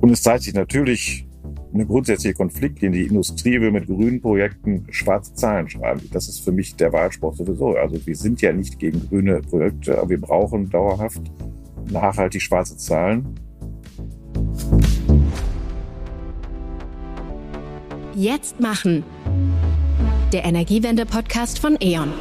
Und es zeigt sich natürlich eine grundsätzliche Konflikt, in die Industrie will mit grünen Projekten schwarze Zahlen schreiben. Das ist für mich der Wahlspruch sowieso. Also wir sind ja nicht gegen grüne Projekte, aber wir brauchen dauerhaft nachhaltig schwarze Zahlen. Jetzt machen. Der Energiewende-Podcast von E.ON.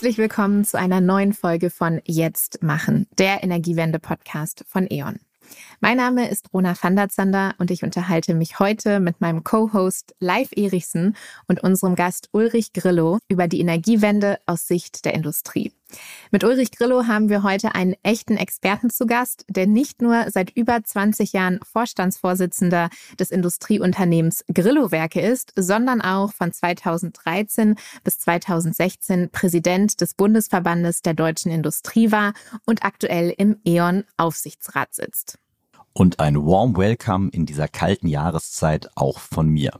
Herzlich willkommen zu einer neuen Folge von Jetzt machen, der Energiewende-Podcast von E.ON. Mein Name ist Rona van der Zander und ich unterhalte mich heute mit meinem Co-Host Live Erichsen und unserem Gast Ulrich Grillo über die Energiewende aus Sicht der Industrie. Mit Ulrich Grillo haben wir heute einen echten Experten zu Gast, der nicht nur seit über 20 Jahren Vorstandsvorsitzender des Industrieunternehmens Grillo Werke ist, sondern auch von 2013 bis 2016 Präsident des Bundesverbandes der deutschen Industrie war und aktuell im E.ON Aufsichtsrat sitzt. Und ein warm Welcome in dieser kalten Jahreszeit auch von mir.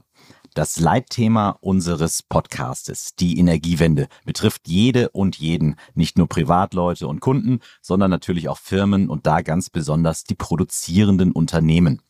Das Leitthema unseres Podcastes, die Energiewende, betrifft jede und jeden, nicht nur Privatleute und Kunden, sondern natürlich auch Firmen und da ganz besonders die produzierenden Unternehmen.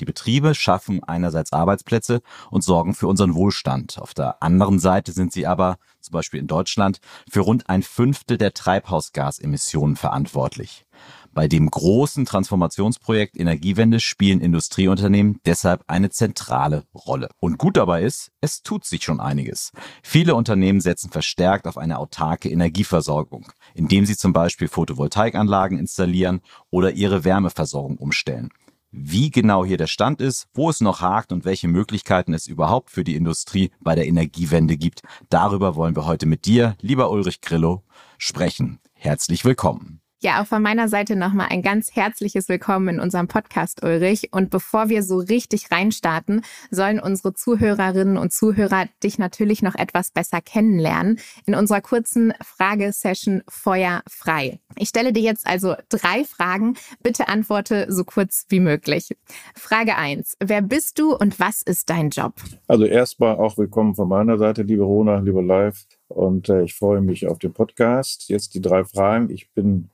Die Betriebe schaffen einerseits Arbeitsplätze und sorgen für unseren Wohlstand. Auf der anderen Seite sind sie aber, zum Beispiel in Deutschland, für rund ein Fünftel der Treibhausgasemissionen verantwortlich. Bei dem großen Transformationsprojekt Energiewende spielen Industrieunternehmen deshalb eine zentrale Rolle. Und gut dabei ist, es tut sich schon einiges. Viele Unternehmen setzen verstärkt auf eine autarke Energieversorgung, indem sie zum Beispiel Photovoltaikanlagen installieren oder ihre Wärmeversorgung umstellen. Wie genau hier der Stand ist, wo es noch hakt und welche Möglichkeiten es überhaupt für die Industrie bei der Energiewende gibt, darüber wollen wir heute mit dir, lieber Ulrich Grillo, sprechen. Herzlich willkommen. Ja, auch von meiner Seite nochmal ein ganz herzliches Willkommen in unserem Podcast, Ulrich. Und bevor wir so richtig reinstarten, sollen unsere Zuhörerinnen und Zuhörer dich natürlich noch etwas besser kennenlernen in unserer kurzen Fragesession Feuer frei. Ich stelle dir jetzt also drei Fragen. Bitte antworte so kurz wie möglich. Frage eins: Wer bist du und was ist dein Job? Also erstmal auch willkommen von meiner Seite, liebe Rona, liebe Live. Und äh, ich freue mich auf den Podcast. Jetzt die drei Fragen. Ich bin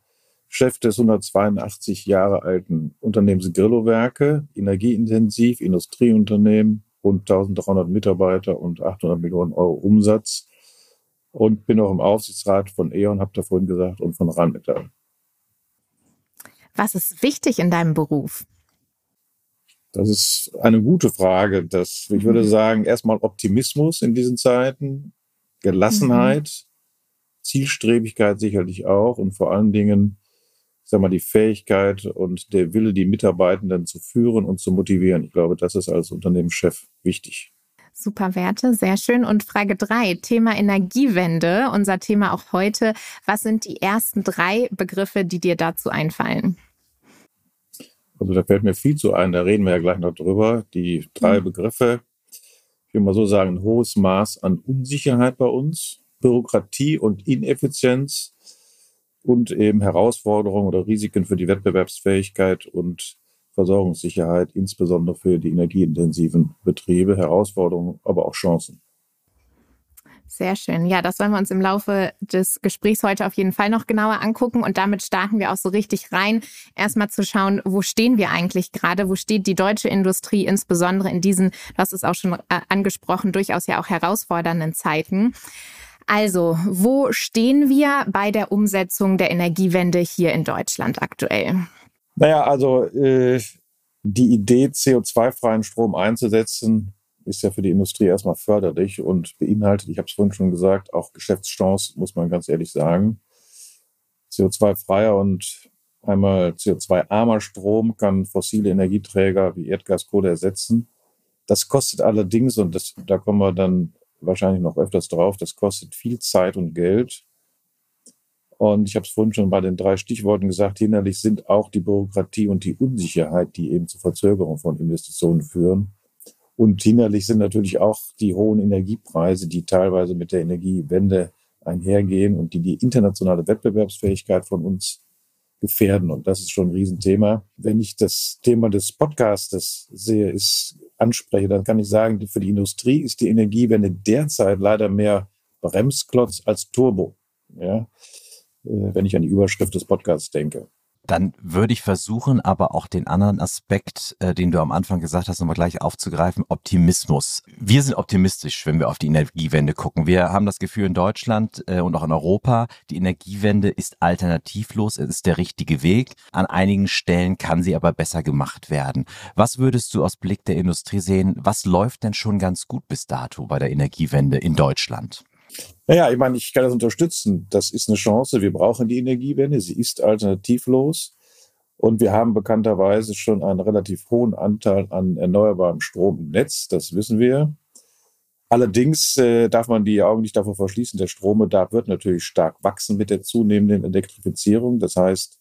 Chef des 182 Jahre alten Unternehmens Grillo-Werke, energieintensiv, Industrieunternehmen, rund 1300 Mitarbeiter und 800 Millionen Euro Umsatz. Und bin auch im Aufsichtsrat von E.ON, habt ihr vorhin gesagt, und von Rheinmetall. Was ist wichtig in deinem Beruf? Das ist eine gute Frage. Das, ich würde mhm. sagen, erstmal Optimismus in diesen Zeiten, Gelassenheit, mhm. Zielstrebigkeit sicherlich auch und vor allen Dingen sag mal, die Fähigkeit und der Wille, die Mitarbeitenden zu führen und zu motivieren. Ich glaube, das ist als Unternehmenschef wichtig. Super Werte, sehr schön. Und Frage drei, Thema Energiewende, unser Thema auch heute. Was sind die ersten drei Begriffe, die dir dazu einfallen? Also da fällt mir viel zu ein, da reden wir ja gleich noch drüber. Die drei mhm. Begriffe, ich will mal so sagen, ein hohes Maß an Unsicherheit bei uns, Bürokratie und Ineffizienz und eben Herausforderungen oder Risiken für die Wettbewerbsfähigkeit und Versorgungssicherheit, insbesondere für die energieintensiven Betriebe, Herausforderungen, aber auch Chancen. Sehr schön. Ja, das wollen wir uns im Laufe des Gesprächs heute auf jeden Fall noch genauer angucken. Und damit starten wir auch so richtig rein, erstmal zu schauen, wo stehen wir eigentlich gerade? Wo steht die deutsche Industrie insbesondere in diesen, du es auch schon äh, angesprochen, durchaus ja auch herausfordernden Zeiten? Also, wo stehen wir bei der Umsetzung der Energiewende hier in Deutschland aktuell? Naja, also äh, die Idee, CO2-freien Strom einzusetzen, ist ja für die Industrie erstmal förderlich und beinhaltet, ich habe es vorhin schon gesagt, auch Geschäftschancen, muss man ganz ehrlich sagen. CO2-freier und einmal CO2-armer Strom kann fossile Energieträger wie Erdgas, Kohle ersetzen. Das kostet allerdings, und das, da kommen wir dann wahrscheinlich noch öfters drauf. Das kostet viel Zeit und Geld. Und ich habe es vorhin schon bei den drei Stichworten gesagt, hinderlich sind auch die Bürokratie und die Unsicherheit, die eben zu Verzögerung von Investitionen führen. Und hinderlich sind natürlich auch die hohen Energiepreise, die teilweise mit der Energiewende einhergehen und die die internationale Wettbewerbsfähigkeit von uns gefährden. Und das ist schon ein Riesenthema. Wenn ich das Thema des Podcastes sehe, ist, anspreche, dann kann ich sagen, für die Industrie ist die Energiewende derzeit leider mehr Bremsklotz als Turbo. Ja, äh, wenn ich an die Überschrift des Podcasts denke. Dann würde ich versuchen, aber auch den anderen Aspekt, äh, den du am Anfang gesagt hast, nochmal gleich aufzugreifen, Optimismus. Wir sind optimistisch, wenn wir auf die Energiewende gucken. Wir haben das Gefühl in Deutschland äh, und auch in Europa, die Energiewende ist alternativlos, es ist der richtige Weg. An einigen Stellen kann sie aber besser gemacht werden. Was würdest du aus Blick der Industrie sehen? Was läuft denn schon ganz gut bis dato bei der Energiewende in Deutschland? Naja, ich meine, ich kann das unterstützen. Das ist eine Chance. Wir brauchen die Energiewende. Sie ist alternativlos. Und wir haben bekannterweise schon einen relativ hohen Anteil an erneuerbarem Strom im Netz. Das wissen wir. Allerdings äh, darf man die Augen nicht davor verschließen. Der Strombedarf wird natürlich stark wachsen mit der zunehmenden Elektrifizierung. Das heißt,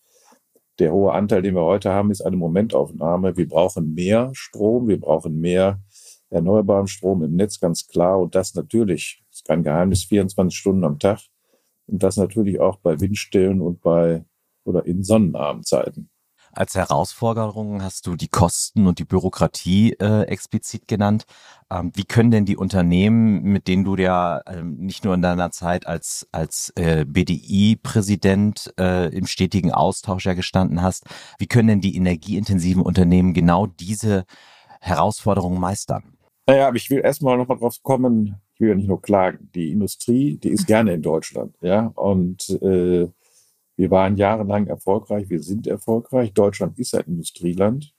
der hohe Anteil, den wir heute haben, ist eine Momentaufnahme. Wir brauchen mehr Strom. Wir brauchen mehr erneuerbaren Strom im Netz, ganz klar. Und das natürlich kein Geheimnis, 24 Stunden am Tag. Und das natürlich auch bei Windstillen und bei oder in Sonnenabendzeiten. Als Herausforderung hast du die Kosten und die Bürokratie äh, explizit genannt. Ähm, wie können denn die Unternehmen, mit denen du ja äh, nicht nur in deiner Zeit als, als äh, BDI-Präsident äh, im stetigen Austausch ja gestanden hast, wie können denn die energieintensiven Unternehmen genau diese Herausforderungen meistern? Naja, aber ich will erstmal nochmal drauf kommen, ich will ja nicht nur klagen, die Industrie, die ist gerne in Deutschland, ja, und äh, wir waren jahrelang erfolgreich, wir sind erfolgreich. Deutschland ist ein Industrieland.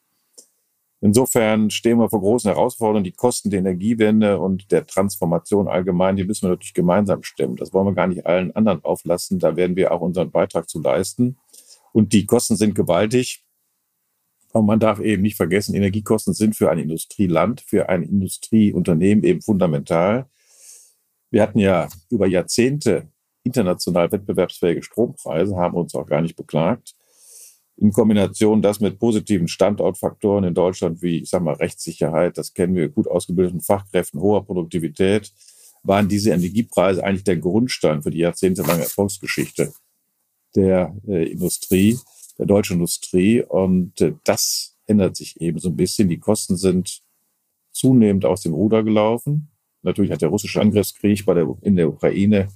Insofern stehen wir vor großen Herausforderungen. Die Kosten der Energiewende und der Transformation allgemein, die müssen wir natürlich gemeinsam stemmen. Das wollen wir gar nicht allen anderen auflassen. Da werden wir auch unseren Beitrag zu leisten. Und die Kosten sind gewaltig. Aber man darf eben nicht vergessen, Energiekosten sind für ein Industrieland, für ein Industrieunternehmen eben fundamental. Wir hatten ja über Jahrzehnte international wettbewerbsfähige Strompreise, haben uns auch gar nicht beklagt. In Kombination das mit positiven Standortfaktoren in Deutschland wie, ich sag mal, Rechtssicherheit, das kennen wir, gut ausgebildeten Fachkräften, hoher Produktivität, waren diese Energiepreise eigentlich der Grundstein für die jahrzehntelange Erfolgsgeschichte der äh, Industrie, der deutschen Industrie. Und äh, das ändert sich eben so ein bisschen. Die Kosten sind zunehmend aus dem Ruder gelaufen. Natürlich hat der russische Angriffskrieg bei der, in der Ukraine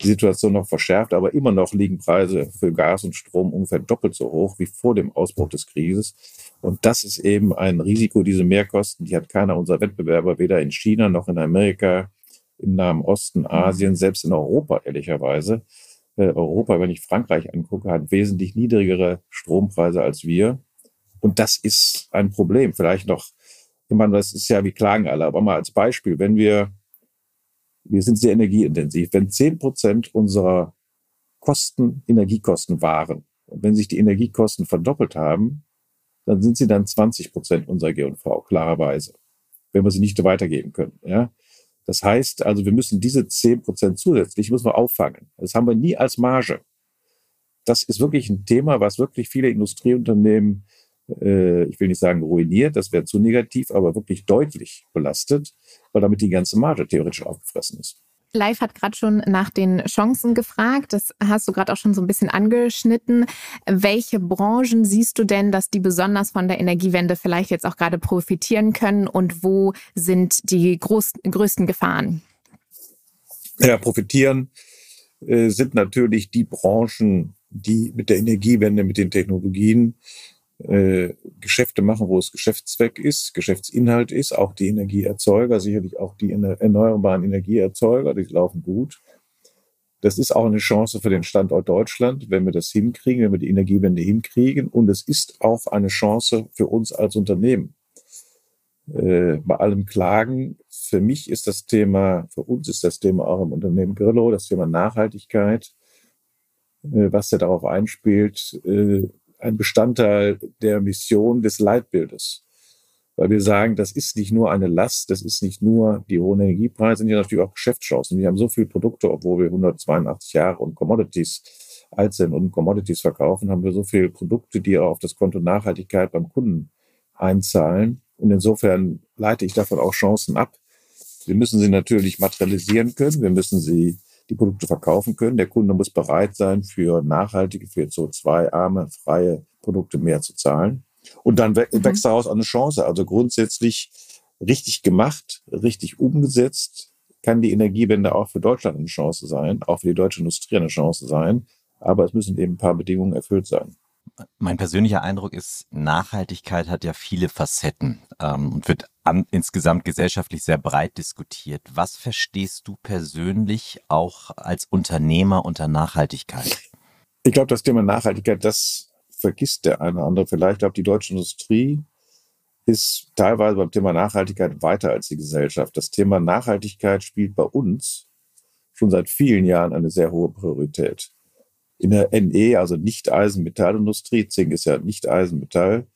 die Situation noch verschärft, aber immer noch liegen Preise für Gas und Strom ungefähr doppelt so hoch wie vor dem Ausbruch des Krieges. Und das ist eben ein Risiko, diese Mehrkosten, die hat keiner unserer Wettbewerber, weder in China noch in Amerika, im Nahen Osten, Asien, selbst in Europa, ehrlicherweise. Äh, Europa, wenn ich Frankreich angucke, hat wesentlich niedrigere Strompreise als wir. Und das ist ein Problem. Vielleicht noch ich meine, das ist ja, wie klagen alle, aber mal als Beispiel, wenn wir, wir sind sehr energieintensiv, wenn zehn Prozent unserer Kosten Energiekosten waren und wenn sich die Energiekosten verdoppelt haben, dann sind sie dann 20 Prozent unserer G&V, klarerweise, wenn wir sie nicht weitergeben können. Ja? Das heißt also, wir müssen diese zehn Prozent zusätzlich müssen wir auffangen. Das haben wir nie als Marge. Das ist wirklich ein Thema, was wirklich viele Industrieunternehmen äh, ich will nicht sagen ruiniert, das wäre zu negativ, aber wirklich deutlich belastet, weil damit die ganze Marge theoretisch aufgefressen ist. Live hat gerade schon nach den Chancen gefragt. Das hast du gerade auch schon so ein bisschen angeschnitten. Welche Branchen siehst du denn, dass die besonders von der Energiewende vielleicht jetzt auch gerade profitieren können und wo sind die groß, größten Gefahren? Ja, profitieren äh, sind natürlich die Branchen, die mit der Energiewende, mit den Technologien äh, Geschäfte machen, wo es Geschäftszweck ist, Geschäftsinhalt ist, auch die Energieerzeuger, sicherlich auch die erneuerbaren Energieerzeuger, die laufen gut. Das ist auch eine Chance für den Standort Deutschland, wenn wir das hinkriegen, wenn wir die Energiewende hinkriegen. Und es ist auch eine Chance für uns als Unternehmen. Äh, bei allem Klagen, für mich ist das Thema, für uns ist das Thema auch im Unternehmen Grillo, das Thema Nachhaltigkeit, äh, was ja darauf einspielt, äh, ein Bestandteil der Mission des Leitbildes. Weil wir sagen, das ist nicht nur eine Last, das ist nicht nur die hohen Energiepreise, ja natürlich auch Geschäftschancen. Wir haben so viele Produkte, obwohl wir 182 Jahre und Commodities alt sind und Commodities verkaufen, haben wir so viele Produkte, die auch auf das Konto Nachhaltigkeit beim Kunden einzahlen. Und insofern leite ich davon auch Chancen ab. Wir müssen sie natürlich materialisieren können. Wir müssen sie die Produkte verkaufen können. Der Kunde muss bereit sein, für nachhaltige, für CO2-arme, freie Produkte mehr zu zahlen. Und dann mhm. wächst daraus eine Chance. Also grundsätzlich richtig gemacht, richtig umgesetzt, kann die Energiewende auch für Deutschland eine Chance sein, auch für die deutsche Industrie eine Chance sein. Aber es müssen eben ein paar Bedingungen erfüllt sein. Mein persönlicher Eindruck ist, Nachhaltigkeit hat ja viele Facetten ähm, und wird an, insgesamt gesellschaftlich sehr breit diskutiert. Was verstehst du persönlich auch als Unternehmer unter Nachhaltigkeit? Ich glaube, das Thema Nachhaltigkeit, das vergisst der eine oder andere vielleicht. Ich glaube, die deutsche Industrie ist teilweise beim Thema Nachhaltigkeit weiter als die Gesellschaft. Das Thema Nachhaltigkeit spielt bei uns schon seit vielen Jahren eine sehr hohe Priorität. In der NE, also Nicht-Eisen-Metallindustrie, Zink ist ja Nicht-Eisen-Metall,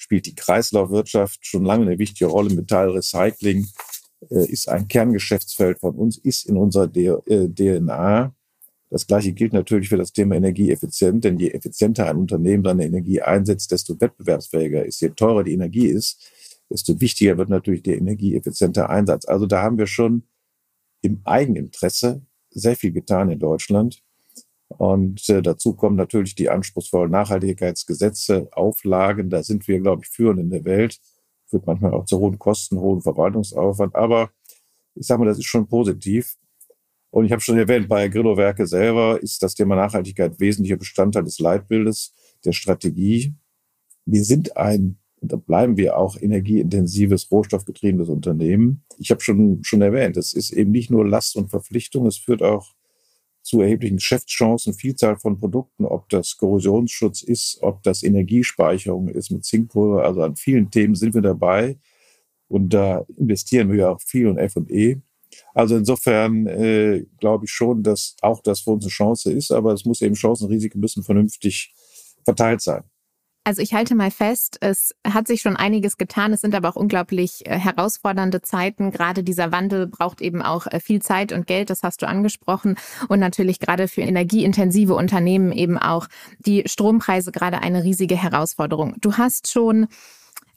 spielt die Kreislaufwirtschaft schon lange eine wichtige Rolle. Metallrecycling äh, ist ein Kerngeschäftsfeld von uns, ist in unserer D äh, DNA. Das Gleiche gilt natürlich für das Thema Energieeffizienz, denn je effizienter ein Unternehmen seine Energie einsetzt, desto wettbewerbsfähiger ist. Je teurer die Energie ist, desto wichtiger wird natürlich der energieeffiziente Einsatz. Also da haben wir schon im Eigeninteresse sehr viel getan in Deutschland. Und äh, dazu kommen natürlich die anspruchsvollen Nachhaltigkeitsgesetze, Auflagen. Da sind wir, glaube ich, führend in der Welt. Führt manchmal auch zu hohen Kosten, hohen Verwaltungsaufwand. Aber ich sage mal, das ist schon positiv. Und ich habe schon erwähnt, bei Grillo-Werke selber ist das Thema Nachhaltigkeit wesentlicher Bestandteil des Leitbildes, der Strategie. Wir sind ein, und da bleiben wir auch, energieintensives, rohstoffgetriebenes Unternehmen. Ich habe schon, schon erwähnt, es ist eben nicht nur Last und Verpflichtung, es führt auch zu erheblichen Geschäftschancen, Vielzahl von Produkten, ob das Korrosionsschutz ist, ob das Energiespeicherung ist mit Zinkpulver. Also an vielen Themen sind wir dabei. Und da investieren wir auch viel in F&E. Also insofern äh, glaube ich schon, dass auch das für uns eine Chance ist, aber es muss eben Chancen Risiken müssen vernünftig verteilt sein. Also ich halte mal fest, es hat sich schon einiges getan, es sind aber auch unglaublich äh, herausfordernde Zeiten. Gerade dieser Wandel braucht eben auch äh, viel Zeit und Geld, das hast du angesprochen. Und natürlich gerade für energieintensive Unternehmen eben auch die Strompreise gerade eine riesige Herausforderung. Du hast schon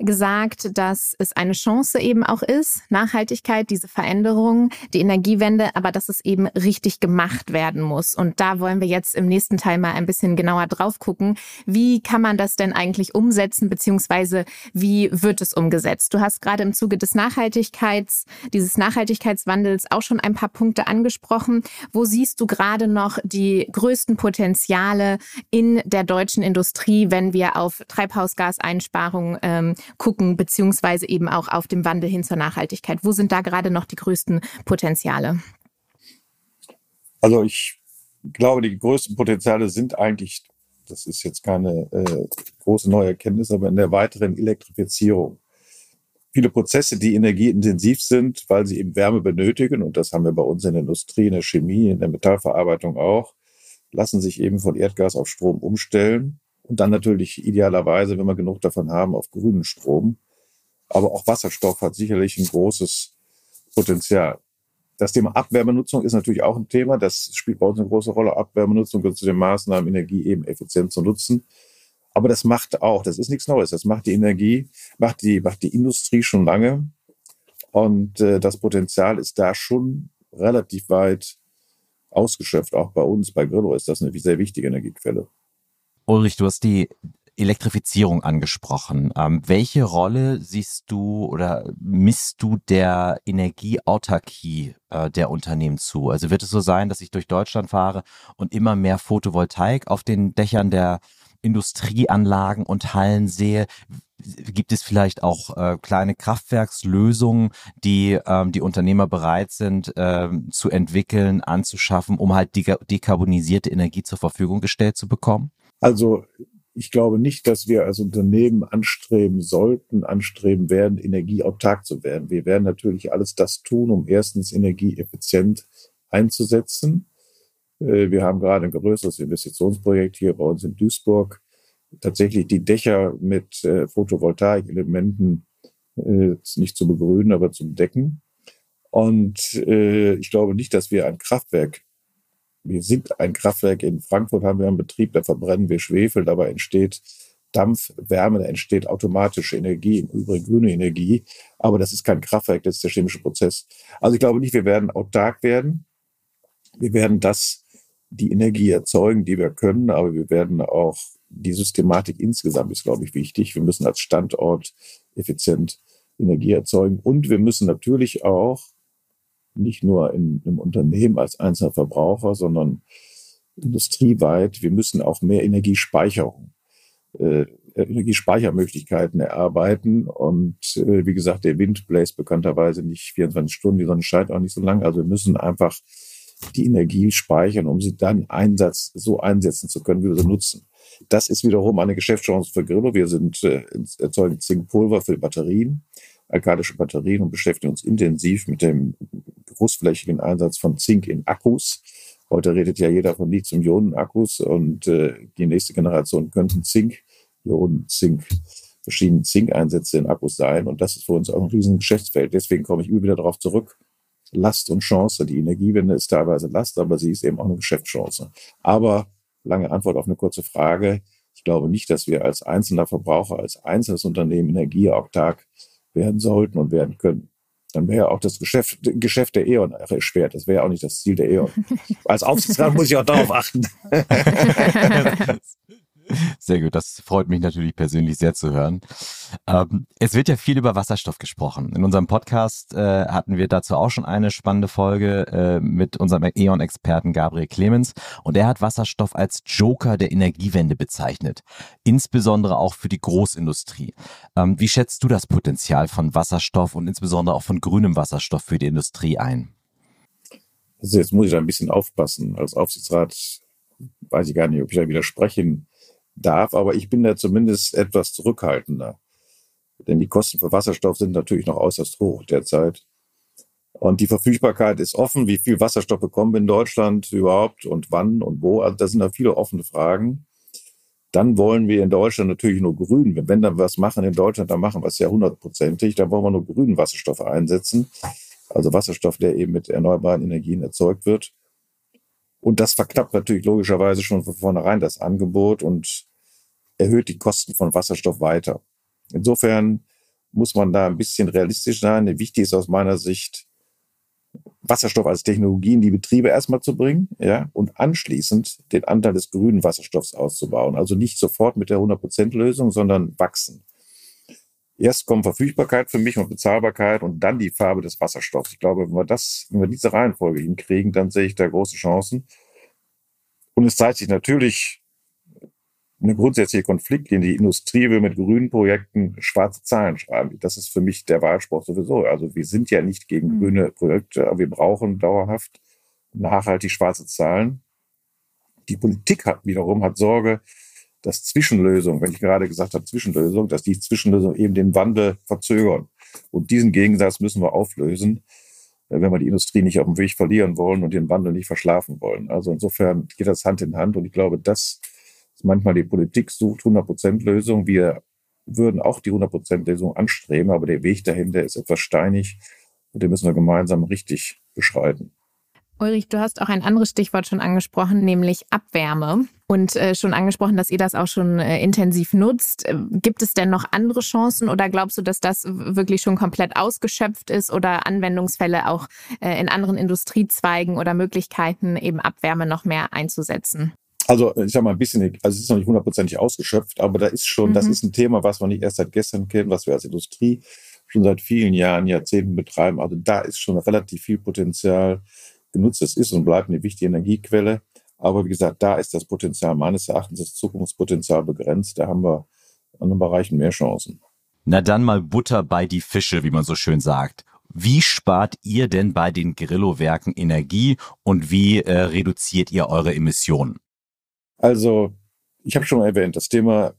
gesagt, dass es eine Chance eben auch ist, Nachhaltigkeit, diese Veränderung, die Energiewende, aber dass es eben richtig gemacht werden muss. Und da wollen wir jetzt im nächsten Teil mal ein bisschen genauer drauf gucken. Wie kann man das denn eigentlich umsetzen, beziehungsweise wie wird es umgesetzt? Du hast gerade im Zuge des Nachhaltigkeits, dieses Nachhaltigkeitswandels auch schon ein paar Punkte angesprochen. Wo siehst du gerade noch die größten Potenziale in der deutschen Industrie, wenn wir auf Treibhausgaseinsparungen ähm, gucken, beziehungsweise eben auch auf dem Wandel hin zur Nachhaltigkeit? Wo sind da gerade noch die größten Potenziale? Also ich glaube, die größten Potenziale sind eigentlich, das ist jetzt keine äh, große neue Erkenntnis, aber in der weiteren Elektrifizierung. Viele Prozesse, die energieintensiv sind, weil sie eben Wärme benötigen, und das haben wir bei uns in der Industrie, in der Chemie, in der Metallverarbeitung auch, lassen sich eben von Erdgas auf Strom umstellen. Und dann natürlich idealerweise, wenn wir genug davon haben, auf grünen Strom. Aber auch Wasserstoff hat sicherlich ein großes Potenzial. Das Thema Abwärmenutzung ist natürlich auch ein Thema. Das spielt bei uns eine große Rolle. Abwärmenutzung gehört zu den Maßnahmen, Energie eben effizient zu nutzen. Aber das macht auch, das ist nichts Neues. Das macht die Energie, macht die, macht die Industrie schon lange. Und äh, das Potenzial ist da schon relativ weit ausgeschöpft. Auch bei uns, bei Grillo ist das eine sehr wichtige Energiequelle. Ulrich, du hast die Elektrifizierung angesprochen. Ähm, welche Rolle siehst du oder misst du der Energieautarkie äh, der Unternehmen zu? Also wird es so sein, dass ich durch Deutschland fahre und immer mehr Photovoltaik auf den Dächern der Industrieanlagen und Hallen sehe? Gibt es vielleicht auch äh, kleine Kraftwerkslösungen, die ähm, die Unternehmer bereit sind äh, zu entwickeln, anzuschaffen, um halt dekarbonisierte Energie zur Verfügung gestellt zu bekommen? Also ich glaube nicht, dass wir als Unternehmen anstreben sollten, anstreben werden, energieautark zu werden. Wir werden natürlich alles das tun, um erstens energieeffizient einzusetzen. Äh, wir haben gerade ein größeres Investitionsprojekt hier bei uns in Duisburg, tatsächlich die Dächer mit äh, Photovoltaikelementen äh, nicht zu begrünen, aber zu bedecken. Und ich glaube nicht, dass wir ein Kraftwerk wir sind ein Kraftwerk in Frankfurt, haben wir einen Betrieb, da verbrennen wir Schwefel, dabei entsteht Dampf, Wärme, da entsteht automatische Energie, im Übrigen grüne Energie. Aber das ist kein Kraftwerk, das ist der chemische Prozess. Also ich glaube nicht, wir werden autark werden. Wir werden das, die Energie erzeugen, die wir können, aber wir werden auch die Systematik insgesamt ist, glaube ich, wichtig. Wir müssen als Standort effizient Energie erzeugen und wir müssen natürlich auch nicht nur in, im Unternehmen als einzelner Verbraucher, sondern industrieweit, wir müssen auch mehr Energiespeicherung, äh, Energiespeichermöglichkeiten erarbeiten. Und äh, wie gesagt, der Wind bläst bekannterweise nicht 24 Stunden, die Sonne scheint auch nicht so lange. Also wir müssen einfach die Energie speichern, um sie dann Einsatz so einsetzen zu können, wie wir sie nutzen. Das ist wiederum eine Geschäftschance für Grillo. Wir sind äh, erzeugen Zinkpulver für Batterien, alkalische Batterien und beschäftigen uns intensiv mit dem großflächigen Einsatz von Zink in Akkus. Heute redet ja jeder von Lithium-Ionen-Akkus und äh, die nächste Generation könnten Zink, Ionen, Zink, verschiedene Zinkeinsätze in Akkus sein. Und das ist für uns auch ein riesen Geschäftsfeld. Deswegen komme ich immer wieder darauf zurück. Last und Chance. Die Energiewende ist teilweise Last, aber sie ist eben auch eine Geschäftschance. Aber lange Antwort auf eine kurze Frage. Ich glaube nicht, dass wir als einzelner Verbraucher, als einzelnes Unternehmen energieautark werden sollten und werden können. Dann wäre auch das Geschäft, Geschäft der E.ON erschwert. Das wäre auch nicht das Ziel der E.ON. Als Aufsichtsrat muss ich auch darauf achten. Sehr gut, das freut mich natürlich persönlich sehr zu hören. Ähm, es wird ja viel über Wasserstoff gesprochen. In unserem Podcast äh, hatten wir dazu auch schon eine spannende Folge äh, mit unserem E.ON-Experten Gabriel Clemens und er hat Wasserstoff als Joker der Energiewende bezeichnet, insbesondere auch für die Großindustrie. Ähm, wie schätzt du das Potenzial von Wasserstoff und insbesondere auch von grünem Wasserstoff für die Industrie ein? Also jetzt muss ich da ein bisschen aufpassen. Als Aufsichtsrat weiß ich gar nicht, ob ich da widersprechen darf, aber ich bin da zumindest etwas zurückhaltender. Denn die Kosten für Wasserstoff sind natürlich noch äußerst hoch derzeit. Und die Verfügbarkeit ist offen. Wie viel Wasserstoff bekommen wir in Deutschland überhaupt und wann und wo? Also da sind da viele offene Fragen. Dann wollen wir in Deutschland natürlich nur grün. Wenn wir was machen in Deutschland, dann machen wir es ja hundertprozentig. Dann wollen wir nur grünen Wasserstoff einsetzen. Also Wasserstoff, der eben mit erneuerbaren Energien erzeugt wird. Und das verknappt natürlich logischerweise schon von vornherein das Angebot und erhöht die Kosten von Wasserstoff weiter. Insofern muss man da ein bisschen realistisch sein. Wichtig ist aus meiner Sicht, Wasserstoff als Technologie in die Betriebe erstmal zu bringen, ja, und anschließend den Anteil des grünen Wasserstoffs auszubauen. Also nicht sofort mit der 100%-Lösung, sondern wachsen. Erst kommt Verfügbarkeit für mich und Bezahlbarkeit und dann die Farbe des Wasserstoffs. Ich glaube, wenn wir das, wenn wir diese Reihenfolge hinkriegen, dann sehe ich da große Chancen. Und es zeigt sich natürlich eine grundsätzliche Konfliktlinie. Die Industrie will mit grünen Projekten schwarze Zahlen schreiben. Das ist für mich der Wahlspruch sowieso. Also wir sind ja nicht gegen mhm. grüne Projekte, aber wir brauchen dauerhaft nachhaltig schwarze Zahlen. Die Politik hat wiederum hat Sorge, dass Zwischenlösungen, wenn ich gerade gesagt habe Zwischenlösungen, dass die Zwischenlösungen eben den Wandel verzögern. Und diesen Gegensatz müssen wir auflösen, äh, wenn wir die Industrie nicht auf dem Weg verlieren wollen und den Wandel nicht verschlafen wollen. Also insofern geht das Hand in Hand und ich glaube, dass manchmal die Politik sucht 100% Lösung. Wir würden auch die 100% Lösung anstreben, aber der Weg dahinter ist etwas steinig und den müssen wir gemeinsam richtig beschreiten. Ulrich, du hast auch ein anderes Stichwort schon angesprochen, nämlich Abwärme. Und äh, schon angesprochen, dass ihr das auch schon äh, intensiv nutzt. Äh, gibt es denn noch andere Chancen oder glaubst du, dass das wirklich schon komplett ausgeschöpft ist oder Anwendungsfälle auch äh, in anderen Industriezweigen oder Möglichkeiten, eben Abwärme noch mehr einzusetzen? Also ich sag mal ein bisschen, also es ist noch nicht hundertprozentig ausgeschöpft, aber da ist schon, mhm. das ist ein Thema, was wir nicht erst seit gestern kennen, was wir als Industrie schon seit vielen Jahren, Jahrzehnten betreiben. Also da ist schon relativ viel Potenzial genutzt. Das ist und bleibt eine wichtige Energiequelle. Aber wie gesagt, da ist das Potenzial meines Erachtens, das Zukunftspotenzial begrenzt. Da haben wir an den Bereichen mehr Chancen. Na dann mal Butter bei die Fische, wie man so schön sagt. Wie spart ihr denn bei den Grillo-Werken Energie und wie äh, reduziert ihr eure Emissionen? Also, ich habe schon erwähnt, das Thema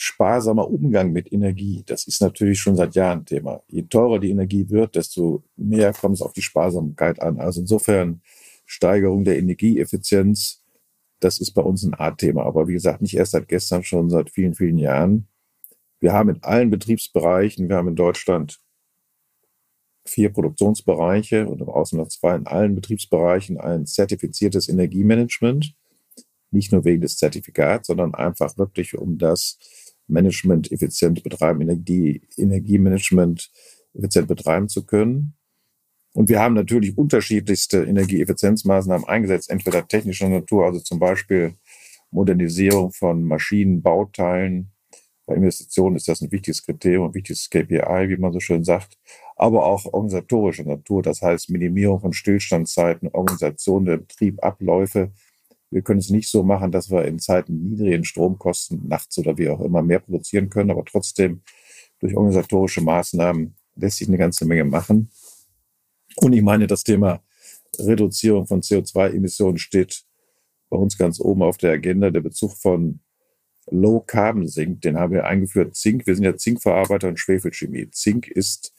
sparsamer Umgang mit Energie, das ist natürlich schon seit Jahren Thema. Je teurer die Energie wird, desto mehr kommt es auf die Sparsamkeit an. Also insofern Steigerung der Energieeffizienz, das ist bei uns ein Art-Thema. Aber wie gesagt, nicht erst seit gestern, schon seit vielen, vielen Jahren. Wir haben in allen Betriebsbereichen, wir haben in Deutschland vier Produktionsbereiche und im Ausland zwei in allen Betriebsbereichen ein zertifiziertes Energiemanagement. Nicht nur wegen des Zertifikats, sondern einfach wirklich um das Management effizient betreiben, Energie, Energiemanagement effizient betreiben zu können. Und wir haben natürlich unterschiedlichste Energieeffizienzmaßnahmen eingesetzt, entweder technischer Natur, also zum Beispiel Modernisierung von Maschinen, Bauteilen. Bei Investitionen ist das ein wichtiges Kriterium, ein wichtiges KPI, wie man so schön sagt, aber auch organisatorischer Natur, das heißt Minimierung von Stillstandszeiten, Organisation der Betriebabläufe. Wir können es nicht so machen, dass wir in Zeiten niedrigen Stromkosten nachts oder wie auch immer mehr produzieren können, aber trotzdem durch organisatorische Maßnahmen lässt sich eine ganze Menge machen. Und ich meine, das Thema Reduzierung von CO2-Emissionen steht bei uns ganz oben auf der Agenda. Der Bezug von Low Carbon Zink, den haben wir eingeführt. Zink, wir sind ja Zinkverarbeiter und Schwefelchemie. Zink ist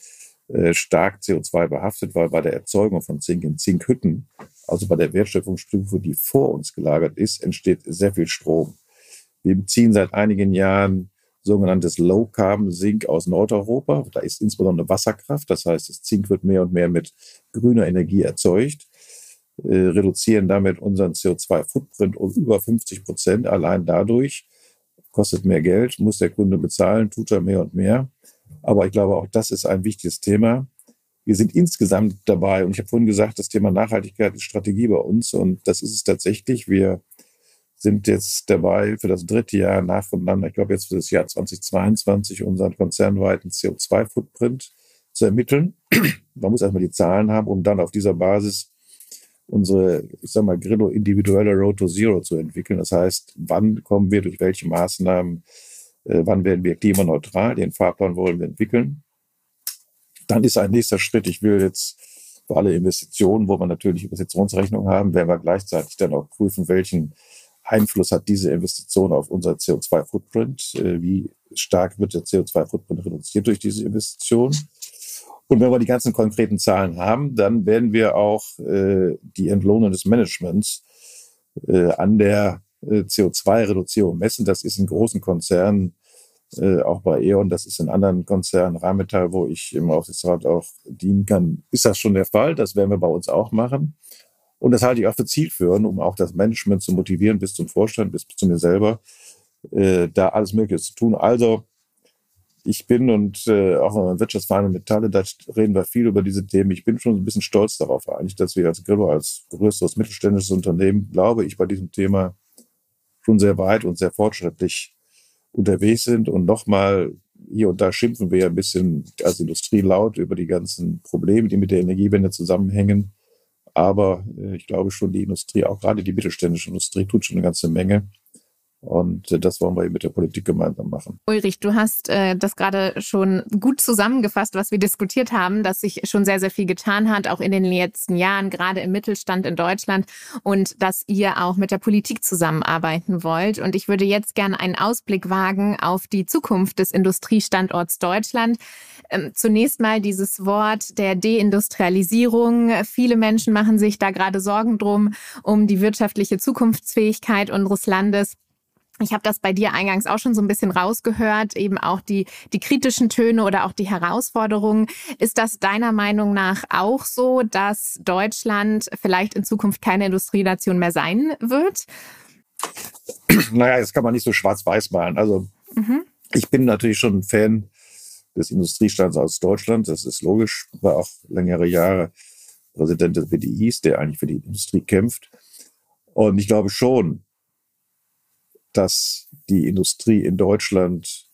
äh, stark CO2 behaftet, weil bei der Erzeugung von Zink in Zinkhütten, also bei der Wertschöpfungsstufe, die vor uns gelagert ist, entsteht sehr viel Strom. Wir beziehen seit einigen Jahren sogenanntes Low Carbon Zink aus Nordeuropa. Da ist insbesondere Wasserkraft. Das heißt, das Zink wird mehr und mehr mit grüner Energie erzeugt, äh, reduzieren damit unseren CO2-Footprint um über 50 Prozent allein dadurch. Kostet mehr Geld, muss der Kunde bezahlen, tut er mehr und mehr. Aber ich glaube, auch das ist ein wichtiges Thema. Wir sind insgesamt dabei, und ich habe vorhin gesagt, das Thema Nachhaltigkeit ist Strategie bei uns, und das ist es tatsächlich. Wir sind jetzt dabei, für das dritte Jahr nacheinander, ich glaube jetzt für das Jahr 2022, unseren konzernweiten CO2-Footprint zu ermitteln. Man muss erstmal die Zahlen haben, um dann auf dieser Basis unsere, ich sag mal, Grillo individuelle Road to Zero zu entwickeln. Das heißt, wann kommen wir durch welche Maßnahmen, äh, wann werden wir klimaneutral? Den Fahrplan wollen wir entwickeln. Dann ist ein nächster Schritt, ich will jetzt für alle Investitionen, wo wir natürlich Investitionsrechnung haben, werden wir gleichzeitig dann auch prüfen, welchen Einfluss hat diese Investition auf unser CO2-Footprint? Äh, wie stark wird der CO2-Footprint reduziert durch diese Investition? Und wenn wir die ganzen konkreten Zahlen haben, dann werden wir auch äh, die Entlohnung des Managements äh, an der äh, CO2-Reduzierung messen. Das ist in großen Konzernen, äh, auch bei E.ON, das ist in anderen Konzernen, Rheinmetall, wo ich im Aufsichtsrat auch dienen kann, ist das schon der Fall. Das werden wir bei uns auch machen. Und das halte ich auch für zielführend, um auch das Management zu motivieren, bis zum Vorstand, bis zu mir selber, äh, da alles Mögliche zu tun. Also, ich bin und äh, auch in Wirtschaftsverein und Metalle, da reden wir viel über diese Themen. Ich bin schon ein bisschen stolz darauf eigentlich, dass wir als Grillo, als größeres mittelständisches Unternehmen, glaube ich, bei diesem Thema schon sehr weit und sehr fortschrittlich unterwegs sind. Und nochmal, hier und da schimpfen wir ja ein bisschen als Industrie laut über die ganzen Probleme, die mit der Energiewende zusammenhängen. Aber äh, ich glaube schon, die Industrie, auch gerade die mittelständische Industrie, tut schon eine ganze Menge. Und das wollen wir mit der Politik gemeinsam machen. Ulrich, du hast äh, das gerade schon gut zusammengefasst, was wir diskutiert haben, dass sich schon sehr, sehr viel getan hat, auch in den letzten Jahren, gerade im Mittelstand in Deutschland und dass ihr auch mit der Politik zusammenarbeiten wollt. Und ich würde jetzt gerne einen Ausblick wagen auf die Zukunft des Industriestandorts Deutschland. Ähm, zunächst mal dieses Wort der Deindustrialisierung. Viele Menschen machen sich da gerade Sorgen drum, um die wirtschaftliche Zukunftsfähigkeit unseres Landes. Ich habe das bei dir eingangs auch schon so ein bisschen rausgehört, eben auch die, die kritischen Töne oder auch die Herausforderungen. Ist das deiner Meinung nach auch so, dass Deutschland vielleicht in Zukunft keine Industrienation mehr sein wird? Naja, das kann man nicht so schwarz-weiß malen. Also mhm. ich bin natürlich schon ein Fan des Industriestands aus Deutschland. Das ist logisch. War auch längere Jahre Präsident des BDIs, der eigentlich für die Industrie kämpft. Und ich glaube schon, dass die Industrie in Deutschland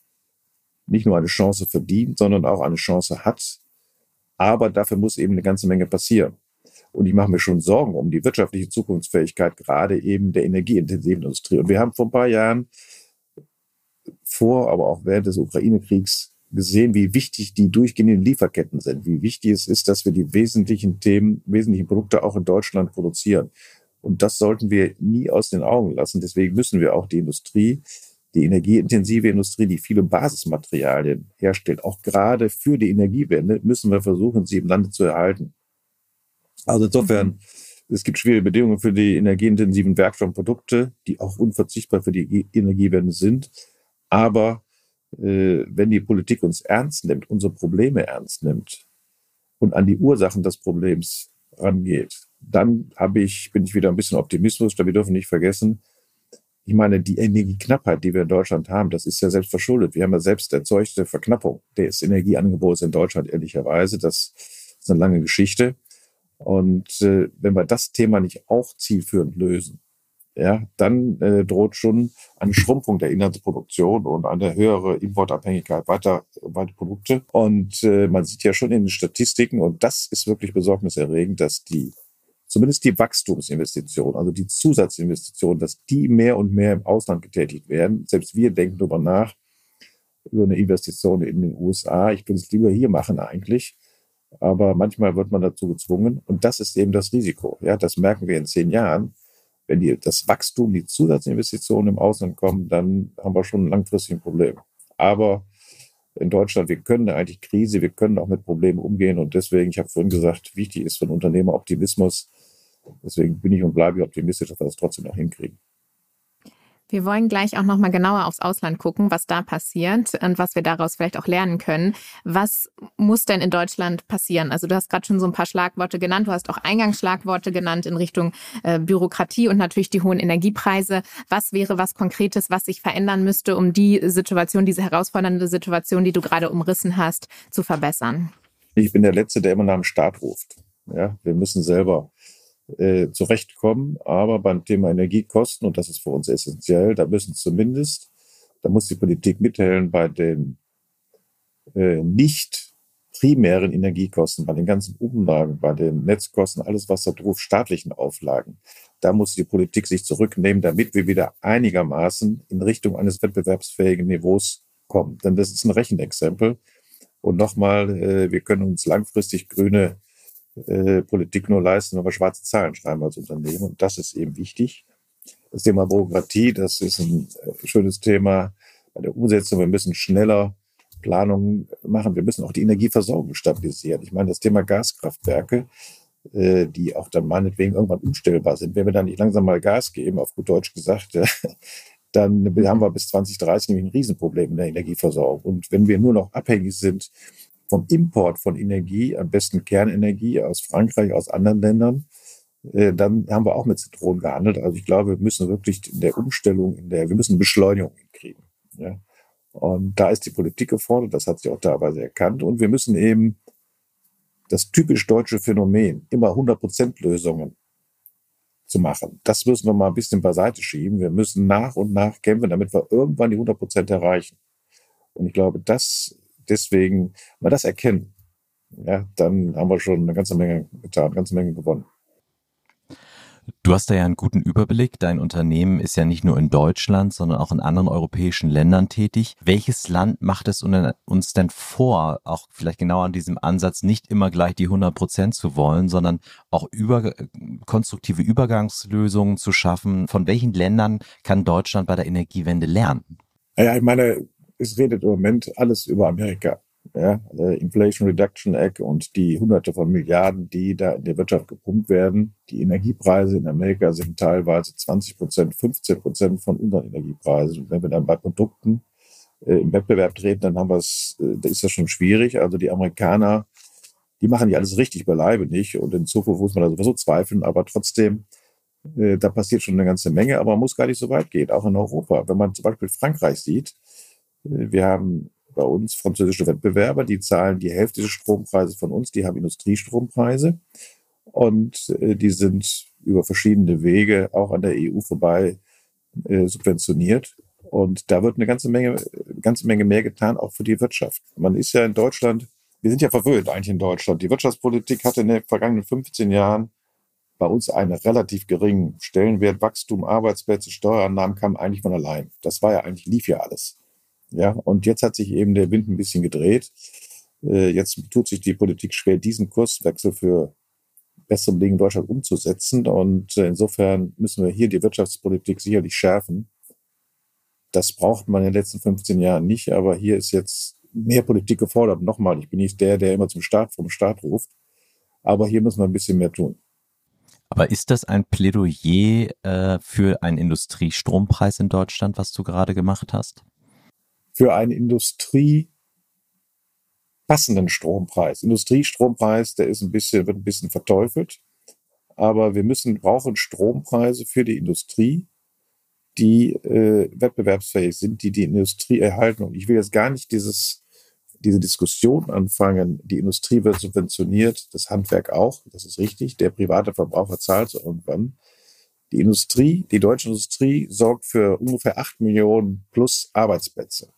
nicht nur eine Chance verdient, sondern auch eine Chance hat. Aber dafür muss eben eine ganze Menge passieren. Und ich mache mir schon Sorgen um die wirtschaftliche Zukunftsfähigkeit gerade eben der energieintensiven Industrie. Und wir haben vor ein paar Jahren vor, aber auch während des Ukraine-Kriegs gesehen, wie wichtig die durchgehenden Lieferketten sind, wie wichtig es ist, dass wir die wesentlichen Themen, wesentlichen Produkte auch in Deutschland produzieren. Und das sollten wir nie aus den Augen lassen. Deswegen müssen wir auch die Industrie, die energieintensive Industrie, die viele Basismaterialien herstellt, auch gerade für die Energiewende, müssen wir versuchen, sie im Lande zu erhalten. Also insofern, mhm. es gibt schwierige Bedingungen für die energieintensiven Werkstoffprodukte, die auch unverzichtbar für die Energiewende sind. Aber äh, wenn die Politik uns ernst nimmt, unsere Probleme ernst nimmt und an die Ursachen des Problems rangeht, dann habe ich, bin ich wieder ein bisschen optimistisch, wir dürfen nicht vergessen, ich meine, die Energieknappheit, die wir in Deutschland haben, das ist ja selbst verschuldet. Wir haben ja selbst erzeugte Verknappung des Energieangebots in Deutschland, ehrlicherweise. Das ist eine lange Geschichte. Und äh, wenn wir das Thema nicht auch zielführend lösen, ja, dann äh, droht schon eine Schrumpfung der Inlandsproduktion und eine höhere Importabhängigkeit weiter, weiter Produkte. Und äh, man sieht ja schon in den Statistiken, und das ist wirklich besorgniserregend, dass die zumindest die Wachstumsinvestitionen, also die Zusatzinvestitionen, dass die mehr und mehr im Ausland getätigt werden. Selbst wir denken darüber nach, über eine Investition in den USA. Ich würde es lieber hier machen eigentlich. Aber manchmal wird man dazu gezwungen. Und das ist eben das Risiko. Ja, das merken wir in zehn Jahren wenn die, das Wachstum, die Zusatzinvestitionen im Ausland kommen, dann haben wir schon ein langfristiges Problem. Aber in Deutschland, wir können eigentlich Krise, wir können auch mit Problemen umgehen und deswegen, ich habe vorhin gesagt, wichtig ist einen Unternehmer Optimismus. Deswegen bin ich und bleibe ich optimistisch, dass wir das trotzdem noch hinkriegen. Wir wollen gleich auch noch mal genauer aufs Ausland gucken, was da passiert und was wir daraus vielleicht auch lernen können. Was muss denn in Deutschland passieren? Also du hast gerade schon so ein paar Schlagworte genannt. Du hast auch Eingangsschlagworte genannt in Richtung äh, Bürokratie und natürlich die hohen Energiepreise. Was wäre was Konkretes, was sich verändern müsste, um die Situation, diese herausfordernde Situation, die du gerade umrissen hast, zu verbessern? Ich bin der Letzte, der immer nach dem Staat ruft. Ja, wir müssen selber äh, zurechtkommen. Aber beim Thema Energiekosten, und das ist für uns essentiell, da müssen zumindest, da muss die Politik mithelfen bei den äh, nicht primären Energiekosten, bei den ganzen Umlagen, bei den Netzkosten, alles was da drauf, staatlichen Auflagen. Da muss die Politik sich zurücknehmen, damit wir wieder einigermaßen in Richtung eines wettbewerbsfähigen Niveaus kommen. Denn das ist ein Rechenexempel. Und nochmal, äh, wir können uns langfristig grüne äh, Politik nur leisten, wenn wir schwarze Zahlen schreiben als Unternehmen. Und das ist eben wichtig. Das Thema Bürokratie, das ist ein äh, schönes Thema bei der Umsetzung. Wir müssen schneller Planungen machen. Wir müssen auch die Energieversorgung stabilisieren. Ich meine, das Thema Gaskraftwerke, äh, die auch dann meinetwegen irgendwann umstellbar sind. Wenn wir dann nicht langsam mal Gas geben, auf gut Deutsch gesagt, dann haben wir bis 2030 nämlich ein Riesenproblem in der Energieversorgung. Und wenn wir nur noch abhängig sind vom Import von Energie, am besten Kernenergie aus Frankreich, aus anderen Ländern, äh, dann haben wir auch mit Zitronen gehandelt. Also ich glaube, wir müssen wirklich in der Umstellung, in der, wir müssen Beschleunigung hinkriegen. Ja. Und da ist die Politik gefordert, das hat sie auch teilweise erkannt. Und wir müssen eben das typisch deutsche Phänomen, immer 100% Lösungen zu machen. Das müssen wir mal ein bisschen beiseite schieben. Wir müssen nach und nach kämpfen, damit wir irgendwann die 100% erreichen. Und ich glaube, das deswegen mal das erkennen, ja, dann haben wir schon eine ganze Menge getan, eine ganze Menge gewonnen. Du hast da ja einen guten Überblick. Dein Unternehmen ist ja nicht nur in Deutschland, sondern auch in anderen europäischen Ländern tätig. Welches Land macht es uns denn vor, auch vielleicht genau an diesem Ansatz, nicht immer gleich die 100 Prozent zu wollen, sondern auch über, konstruktive Übergangslösungen zu schaffen? Von welchen Ländern kann Deutschland bei der Energiewende lernen? Ja, ich meine, es redet im Moment alles über Amerika. Ja, Inflation Reduction Act und die hunderte von Milliarden, die da in der Wirtschaft gepumpt werden. Die Energiepreise in Amerika sind teilweise 20 Prozent, 15 Prozent von unseren Energiepreisen. Wenn wir dann bei Produkten äh, im Wettbewerb treten, dann haben wir es, äh, da ist das schon schwierig. Also die Amerikaner, die machen ja alles richtig beileibe nicht. Und in Zukunft muss man da sowieso zweifeln, aber trotzdem, äh, da passiert schon eine ganze Menge, aber man muss gar nicht so weit gehen, auch in Europa. Wenn man zum Beispiel Frankreich sieht, wir haben bei uns französische Wettbewerber, die zahlen die Hälfte des Strompreises von uns, die haben Industriestrompreise und äh, die sind über verschiedene Wege auch an der EU vorbei äh, subventioniert. Und da wird eine ganze Menge, ganze Menge mehr getan, auch für die Wirtschaft. Man ist ja in Deutschland, wir sind ja verwöhnt eigentlich in Deutschland. Die Wirtschaftspolitik hatte in den vergangenen 15 Jahren bei uns einen relativ geringen Stellenwert. Wachstum, Arbeitsplätze, Steuerannahmen kamen eigentlich von allein. Das war ja eigentlich, lief ja alles. Ja, und jetzt hat sich eben der Wind ein bisschen gedreht. Äh, jetzt tut sich die Politik schwer, diesen Kurswechsel für bessere Dinge in Deutschland umzusetzen. Und äh, insofern müssen wir hier die Wirtschaftspolitik sicherlich schärfen. Das braucht man in den letzten 15 Jahren nicht, aber hier ist jetzt mehr Politik gefordert. Nochmal, ich bin nicht der, der immer zum Staat vom Staat ruft, aber hier müssen wir ein bisschen mehr tun. Aber ist das ein Plädoyer äh, für einen Industriestrompreis in Deutschland, was du gerade gemacht hast? Für einen Industrie passenden Strompreis. Industriestrompreis, der ist ein bisschen, wird ein bisschen verteufelt. Aber wir müssen, brauchen Strompreise für die Industrie, die äh, wettbewerbsfähig sind, die die Industrie erhalten. Und ich will jetzt gar nicht dieses, diese Diskussion anfangen, die Industrie wird subventioniert, das Handwerk auch, das ist richtig, der private Verbraucher zahlt so irgendwann. Die Industrie, die deutsche Industrie sorgt für ungefähr acht Millionen plus Arbeitsplätze.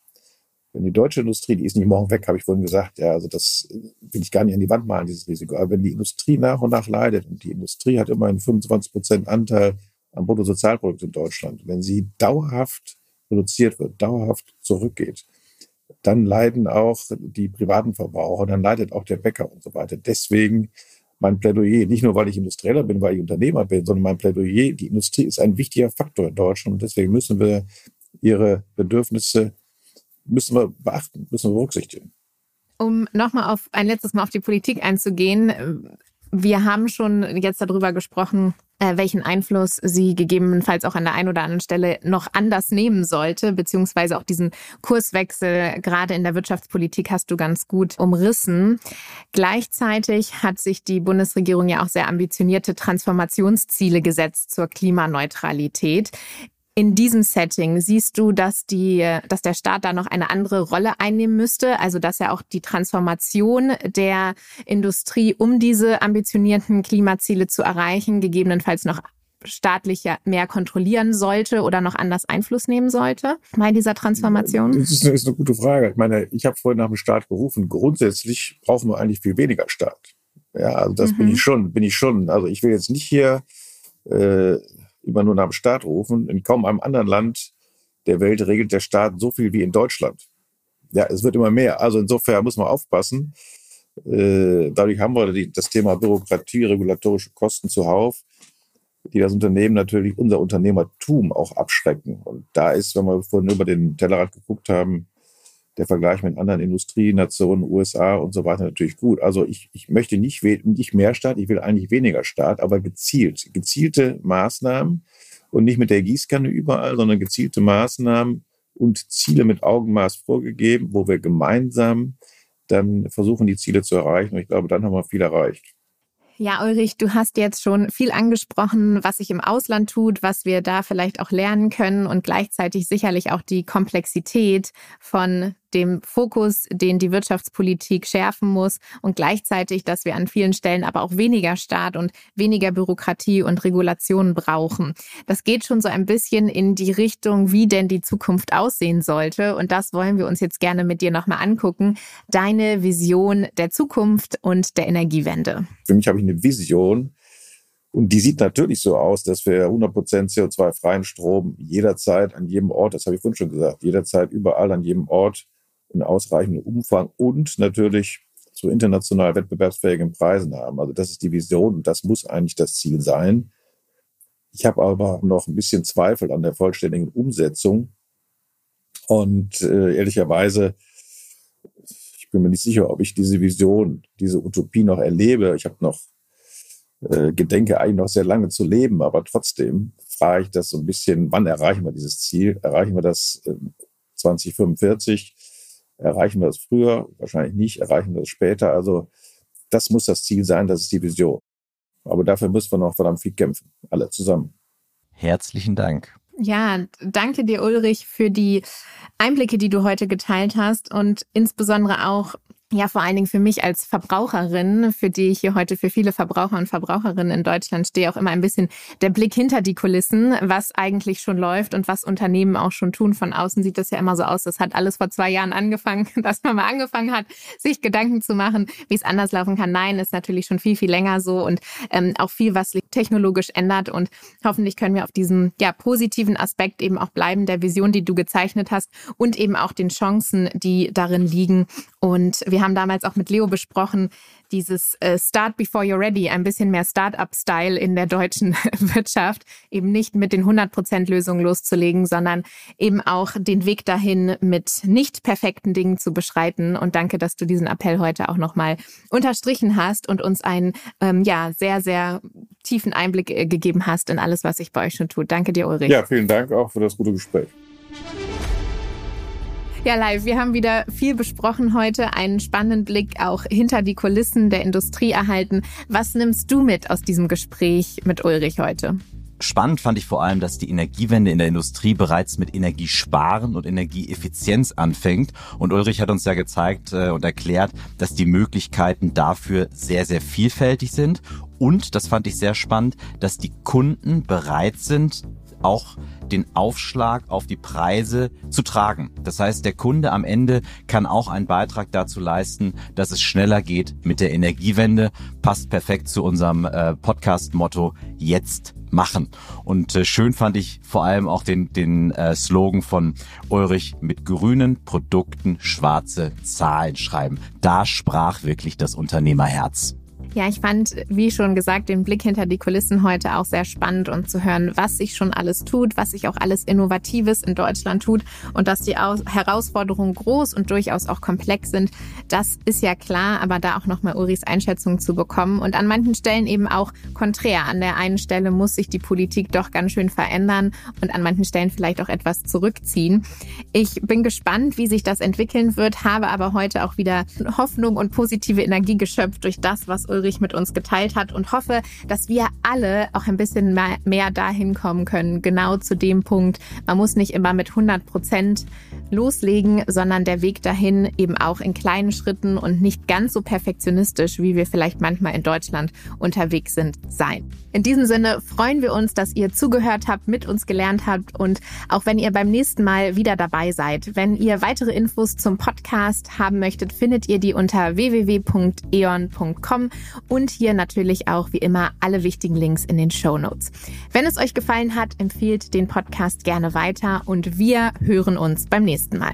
Wenn die deutsche Industrie, die ist nicht morgen weg, habe ich vorhin gesagt, ja, also das will ich gar nicht an die Wand malen, dieses Risiko. Aber wenn die Industrie nach und nach leidet und die Industrie hat immerhin 25 Prozent Anteil am Bruttosozialprodukt in Deutschland, wenn sie dauerhaft reduziert wird, dauerhaft zurückgeht, dann leiden auch die privaten Verbraucher, dann leidet auch der Bäcker und so weiter. Deswegen mein Plädoyer, nicht nur weil ich Industrieller bin, weil ich Unternehmer bin, sondern mein Plädoyer, die Industrie ist ein wichtiger Faktor in Deutschland und deswegen müssen wir ihre Bedürfnisse müssen wir beachten, müssen wir berücksichtigen. Um nochmal auf ein letztes Mal auf die Politik einzugehen. Wir haben schon jetzt darüber gesprochen, äh, welchen Einfluss sie gegebenenfalls auch an der einen oder anderen Stelle noch anders nehmen sollte, beziehungsweise auch diesen Kurswechsel gerade in der Wirtschaftspolitik hast du ganz gut umrissen. Gleichzeitig hat sich die Bundesregierung ja auch sehr ambitionierte Transformationsziele gesetzt zur Klimaneutralität. In diesem Setting siehst du, dass die, dass der Staat da noch eine andere Rolle einnehmen müsste, also dass er auch die Transformation der Industrie, um diese ambitionierten Klimaziele zu erreichen, gegebenenfalls noch staatlicher mehr kontrollieren sollte oder noch anders Einfluss nehmen sollte bei dieser Transformation? Das ist eine, ist eine gute Frage. Ich meine, ich habe vorhin nach dem Staat gerufen. Grundsätzlich brauchen wir eigentlich viel weniger Staat. Ja, also das mhm. bin ich schon, bin ich schon. Also ich will jetzt nicht hier äh, immer nur nach dem Staat rufen. In kaum einem anderen Land der Welt regelt der Staat so viel wie in Deutschland. Ja, es wird immer mehr. Also insofern muss man aufpassen. Äh, dadurch haben wir die, das Thema Bürokratie, regulatorische Kosten zuhauf, die das Unternehmen natürlich, unser Unternehmertum auch abschrecken. Und da ist, wenn wir vorhin über den Tellerrand geguckt haben, der Vergleich mit anderen Industrienationen, USA und so weiter natürlich gut. Also ich, ich möchte nicht, nicht mehr Staat, ich will eigentlich weniger Staat, aber gezielt. Gezielte Maßnahmen und nicht mit der Gießkanne überall, sondern gezielte Maßnahmen und Ziele mit Augenmaß vorgegeben, wo wir gemeinsam dann versuchen, die Ziele zu erreichen. Und ich glaube, dann haben wir viel erreicht. Ja, Ulrich, du hast jetzt schon viel angesprochen, was sich im Ausland tut, was wir da vielleicht auch lernen können und gleichzeitig sicherlich auch die Komplexität von dem Fokus, den die Wirtschaftspolitik schärfen muss und gleichzeitig, dass wir an vielen Stellen aber auch weniger Staat und weniger Bürokratie und Regulation brauchen. Das geht schon so ein bisschen in die Richtung, wie denn die Zukunft aussehen sollte. Und das wollen wir uns jetzt gerne mit dir nochmal angucken. Deine Vision der Zukunft und der Energiewende. Für mich habe ich eine Vision, und die sieht natürlich so aus, dass wir 100% CO2-freien Strom jederzeit an jedem Ort, das habe ich vorhin schon gesagt, jederzeit überall an jedem Ort in ausreichendem Umfang und natürlich zu international wettbewerbsfähigen Preisen haben. Also das ist die Vision und das muss eigentlich das Ziel sein. Ich habe aber noch ein bisschen Zweifel an der vollständigen Umsetzung. Und äh, ehrlicherweise, ich bin mir nicht sicher, ob ich diese Vision, diese Utopie noch erlebe. Ich habe noch äh, gedenke eigentlich noch sehr lange zu leben, aber trotzdem frage ich das so ein bisschen, wann erreichen wir dieses Ziel? Erreichen wir das äh, 2045? Erreichen wir das früher? Wahrscheinlich nicht. Erreichen wir das später? Also das muss das Ziel sein, das ist die Vision. Aber dafür müssen wir noch verdammt viel kämpfen, alle zusammen. Herzlichen Dank. Ja, danke dir, Ulrich, für die Einblicke, die du heute geteilt hast und insbesondere auch ja, vor allen Dingen für mich als Verbraucherin, für die ich hier heute für viele Verbraucher und Verbraucherinnen in Deutschland stehe, auch immer ein bisschen der Blick hinter die Kulissen, was eigentlich schon läuft und was Unternehmen auch schon tun. Von außen sieht das ja immer so aus, das hat alles vor zwei Jahren angefangen, dass man mal angefangen hat, sich Gedanken zu machen, wie es anders laufen kann. Nein, ist natürlich schon viel, viel länger so und ähm, auch viel, was technologisch ändert. Und hoffentlich können wir auf diesem ja, positiven Aspekt eben auch bleiben, der Vision, die du gezeichnet hast und eben auch den Chancen, die darin liegen. Und wir haben damals auch mit Leo besprochen, dieses äh, Start before you're ready, ein bisschen mehr Start-up-Style in der deutschen Wirtschaft, eben nicht mit den 100% Lösungen loszulegen, sondern eben auch den Weg dahin mit nicht perfekten Dingen zu beschreiten. Und danke, dass du diesen Appell heute auch nochmal unterstrichen hast und uns einen ähm, ja, sehr, sehr tiefen Einblick äh, gegeben hast in alles, was sich bei euch schon tut. Danke dir, Ulrich. Ja, vielen Dank auch für das gute Gespräch. Ja, live. Wir haben wieder viel besprochen heute, einen spannenden Blick auch hinter die Kulissen der Industrie erhalten. Was nimmst du mit aus diesem Gespräch mit Ulrich heute? Spannend fand ich vor allem, dass die Energiewende in der Industrie bereits mit Energiesparen und Energieeffizienz anfängt. Und Ulrich hat uns ja gezeigt äh, und erklärt, dass die Möglichkeiten dafür sehr, sehr vielfältig sind. Und, das fand ich sehr spannend, dass die Kunden bereit sind, auch den Aufschlag auf die Preise zu tragen. Das heißt, der Kunde am Ende kann auch einen Beitrag dazu leisten, dass es schneller geht mit der Energiewende. Passt perfekt zu unserem äh, Podcast-Motto jetzt machen. Und äh, schön fand ich vor allem auch den, den äh, Slogan von Ulrich mit grünen Produkten schwarze Zahlen schreiben. Da sprach wirklich das Unternehmerherz. Ja, ich fand, wie schon gesagt, den Blick hinter die Kulissen heute auch sehr spannend und zu hören, was sich schon alles tut, was sich auch alles Innovatives in Deutschland tut und dass die Herausforderungen groß und durchaus auch komplex sind. Das ist ja klar, aber da auch nochmal Uris Einschätzung zu bekommen und an manchen Stellen eben auch konträr. An der einen Stelle muss sich die Politik doch ganz schön verändern und an manchen Stellen vielleicht auch etwas zurückziehen. Ich bin gespannt, wie sich das entwickeln wird, habe aber heute auch wieder Hoffnung und positive Energie geschöpft durch das, was Ulrich mit uns geteilt hat und hoffe, dass wir alle auch ein bisschen mehr, mehr dahin kommen können, genau zu dem Punkt. Man muss nicht immer mit 100 Prozent loslegen, sondern der Weg dahin eben auch in kleinen Schritten und nicht ganz so perfektionistisch, wie wir vielleicht manchmal in Deutschland unterwegs sind, sein. In diesem Sinne freuen wir uns, dass ihr zugehört habt, mit uns gelernt habt und auch wenn ihr beim nächsten Mal wieder dabei seid. Wenn ihr weitere Infos zum Podcast haben möchtet, findet ihr die unter www.eon.com und hier natürlich auch wie immer alle wichtigen Links in den Show Notes. Wenn es euch gefallen hat, empfiehlt den Podcast gerne weiter und wir hören uns beim nächsten Mal.